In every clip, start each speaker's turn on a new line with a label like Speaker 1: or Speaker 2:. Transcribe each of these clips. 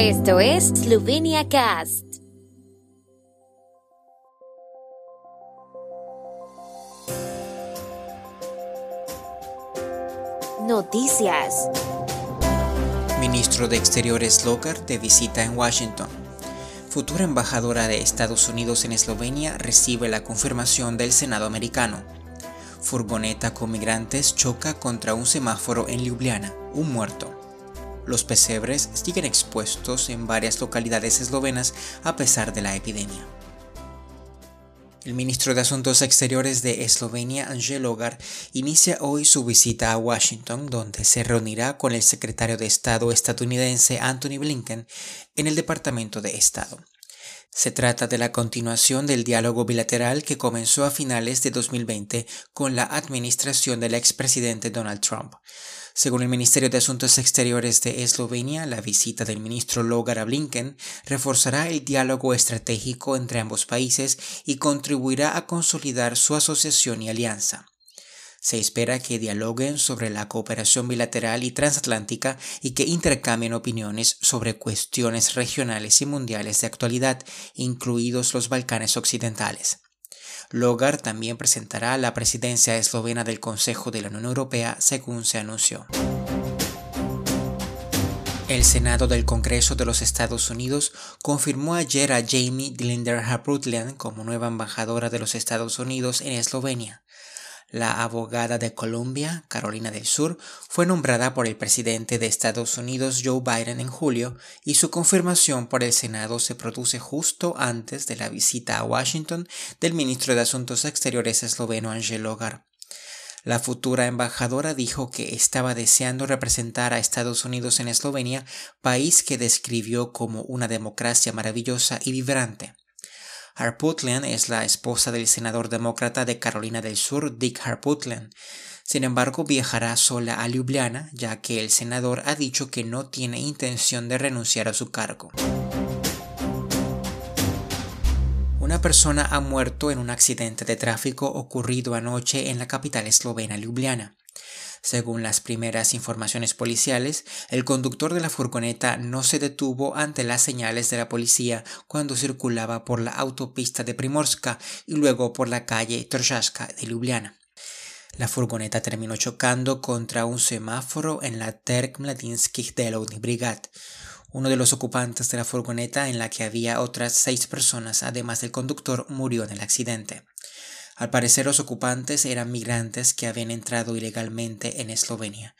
Speaker 1: Esto es Slovenia Cast. Noticias.
Speaker 2: Ministro de Exteriores Logar de visita en Washington. Futura embajadora de Estados Unidos en Eslovenia recibe la confirmación del Senado americano. Furgoneta con migrantes choca contra un semáforo en Ljubljana, un muerto. Los pesebres siguen expuestos en varias localidades eslovenas a pesar de la epidemia. El ministro de Asuntos Exteriores de Eslovenia, Angel Logar, inicia hoy su visita a Washington, donde se reunirá con el secretario de Estado estadounidense Anthony Blinken en el Departamento de Estado. Se trata de la continuación del diálogo bilateral que comenzó a finales de 2020 con la administración del expresidente Donald Trump. Según el Ministerio de Asuntos Exteriores de Eslovenia, la visita del ministro Logar a Blinken reforzará el diálogo estratégico entre ambos países y contribuirá a consolidar su asociación y alianza. Se espera que dialoguen sobre la cooperación bilateral y transatlántica y que intercambien opiniones sobre cuestiones regionales y mundiales de actualidad, incluidos los Balcanes Occidentales. Logar también presentará la presidencia eslovena del Consejo de la Unión Europea, según se anunció. El Senado del Congreso de los Estados Unidos confirmó ayer a Jamie Glinder Harbrutlian como nueva embajadora de los Estados Unidos en Eslovenia. La abogada de Columbia, Carolina del Sur, fue nombrada por el presidente de Estados Unidos Joe Biden en julio y su confirmación por el Senado se produce justo antes de la visita a Washington del ministro de Asuntos Exteriores esloveno Angel Logar. La futura embajadora dijo que estaba deseando representar a Estados Unidos en Eslovenia, país que describió como una democracia maravillosa y vibrante. Harputlian es la esposa del senador demócrata de Carolina del Sur, Dick Harputlian. Sin embargo, viajará sola a Ljubljana, ya que el senador ha dicho que no tiene intención de renunciar a su cargo. Una persona ha muerto en un accidente de tráfico ocurrido anoche en la capital eslovena, Ljubljana. Según las primeras informaciones policiales, el conductor de la furgoneta no se detuvo ante las señales de la policía cuando circulaba por la autopista de Primorska y luego por la calle Trojaska de Ljubljana. La furgoneta terminó chocando contra un semáforo en la Terk Mladinskih Delovny Brigad. Uno de los ocupantes de la furgoneta, en la que había otras seis personas, además del conductor, murió en el accidente. Al parecer los ocupantes eran migrantes que habían entrado ilegalmente en Eslovenia.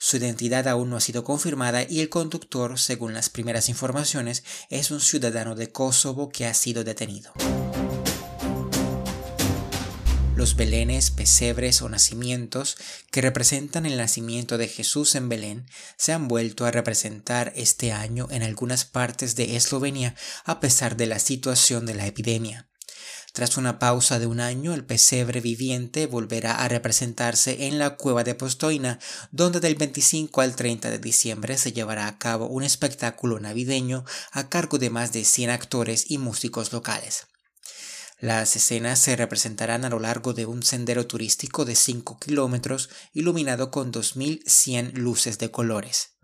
Speaker 2: Su identidad aún no ha sido confirmada y el conductor, según las primeras informaciones, es un ciudadano de Kosovo que ha sido detenido. Los belenes, pesebres o nacimientos que representan el nacimiento de Jesús en Belén se han vuelto a representar este año en algunas partes de Eslovenia a pesar de la situación de la epidemia. Tras una pausa de un año, el pesebre viviente volverá a representarse en la cueva de Postoina, donde del 25 al 30 de diciembre se llevará a cabo un espectáculo navideño a cargo de más de 100 actores y músicos locales. Las escenas se representarán a lo largo de un sendero turístico de 5 kilómetros iluminado con 2.100 luces de colores.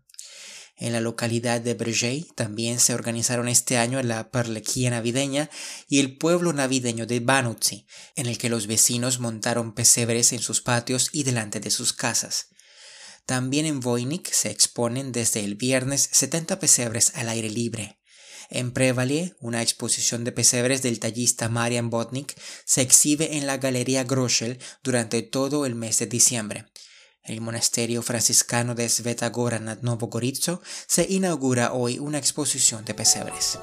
Speaker 2: En la localidad de Brgey también se organizaron este año la Perlequía navideña y el pueblo navideño de Banuzi, en el que los vecinos montaron pesebres en sus patios y delante de sus casas. También en Voynik se exponen desde el viernes 70 pesebres al aire libre. En Prevalie, una exposición de pesebres del tallista Marian Botnik se exhibe en la Galería Groschel durante todo el mes de diciembre el monasterio franciscano de Svetagora nad Novogorizo se inaugura hoy una exposición de pesebres.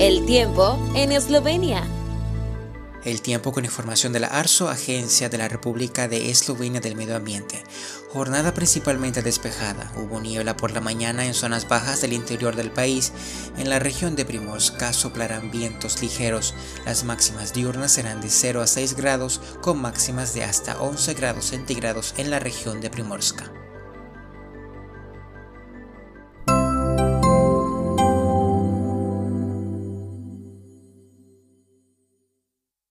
Speaker 1: El tiempo en Eslovenia.
Speaker 2: El tiempo con información de la ARSO, Agencia de la República de Eslovenia del Medio Ambiente. Jornada principalmente despejada. Hubo niebla por la mañana en zonas bajas del interior del país. En la región de Primorska soplarán vientos ligeros. Las máximas diurnas serán de 0 a 6 grados, con máximas de hasta 11 grados centígrados en la región de Primorska.